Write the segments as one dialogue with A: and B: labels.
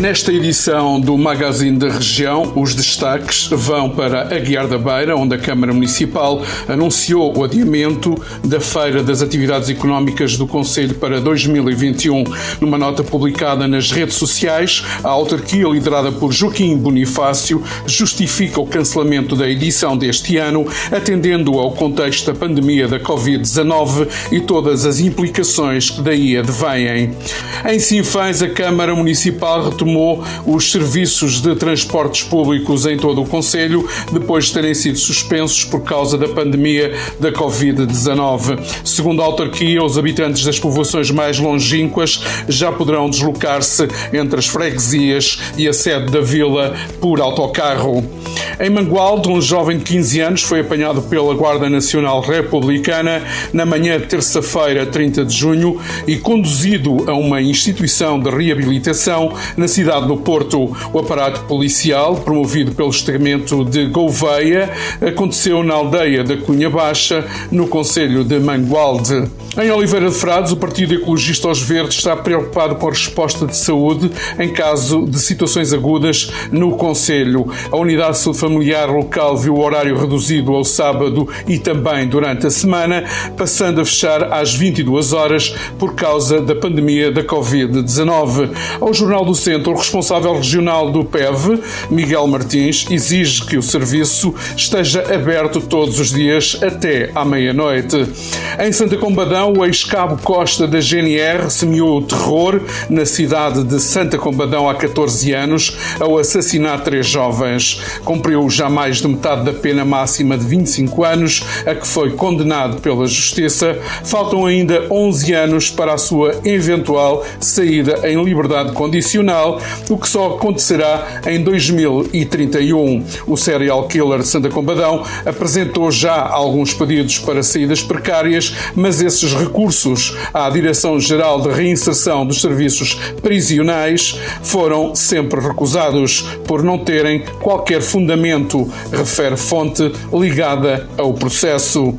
A: Nesta edição do Magazine da Região, os destaques vão para Aguiar da Beira, onde a Câmara Municipal anunciou o adiamento da Feira das Atividades Económicas do Conselho para 2021. Numa nota publicada nas redes sociais, a autarquia, liderada por Joaquim Bonifácio, justifica o cancelamento da edição deste ano, atendendo ao contexto da pandemia da Covid-19 e todas as implicações que daí advêm. Em Sinfãs, a Câmara Municipal retomou retomou os serviços de transportes públicos em todo o Conselho, depois de terem sido suspensos por causa da pandemia da Covid-19. Segundo a autarquia, os habitantes das povoações mais longínquas já poderão deslocar-se entre as freguesias e a sede da vila por autocarro. Em Mangualde, um jovem de 15 anos foi apanhado pela Guarda Nacional Republicana na manhã de terça-feira, 30 de junho, e conduzido a uma instituição de reabilitação na cidade do Porto. O aparato policial, promovido pelo estamento de Gouveia, aconteceu na aldeia da Cunha Baixa, no Conselho de Mangualde. Em Oliveira de Frades, o Partido Ecologista aos Verdes está preocupado com a resposta de saúde em caso de situações agudas no Conselho. A Unidade Familiar local viu o horário reduzido ao sábado e também durante a semana, passando a fechar às 22 horas por causa da pandemia da Covid-19. Ao Jornal do Centro, o responsável regional do PEV, Miguel Martins, exige que o serviço esteja aberto todos os dias até à meia-noite. Em Santa Combadão, o ex-cabo Costa da GNR semeou o terror na cidade de Santa Combadão há 14 anos ao assassinar três jovens. Cumpriu já mais de metade da pena máxima de 25 anos, a que foi condenado pela Justiça. Faltam ainda 11 anos para a sua eventual saída em liberdade condicional, o que só acontecerá em 2031. O serial killer Santa Combadão apresentou já alguns pedidos para saídas precárias, mas esses recursos à Direção-Geral de Reinserção dos Serviços Prisionais foram sempre recusados por não terem qualquer fundamento, refere fonte ligada ao processo.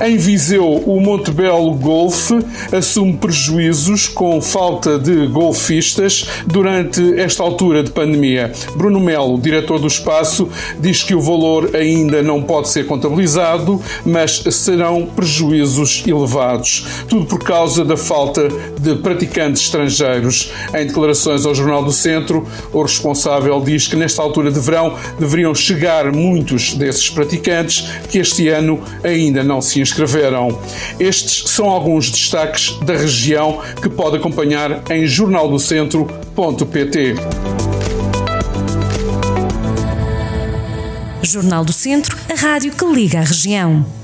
A: Em Viseu, o Montebello Golf assume prejuízos com falta de golfistas durante esta altura de pandemia. Bruno Melo, diretor do espaço, diz que o valor ainda não pode ser contabilizado, mas serão prejuízos elevados. Tudo por causa da falta de praticantes estrangeiros. Em declarações ao Jornal do Centro, o responsável diz que nesta altura de verão deveriam chegar muitos desses praticantes que este ano ainda não se inscreveram. Estes são alguns destaques da região que pode acompanhar em jornaldocentro.pt.
B: Jornal do Centro, a rádio que liga a região.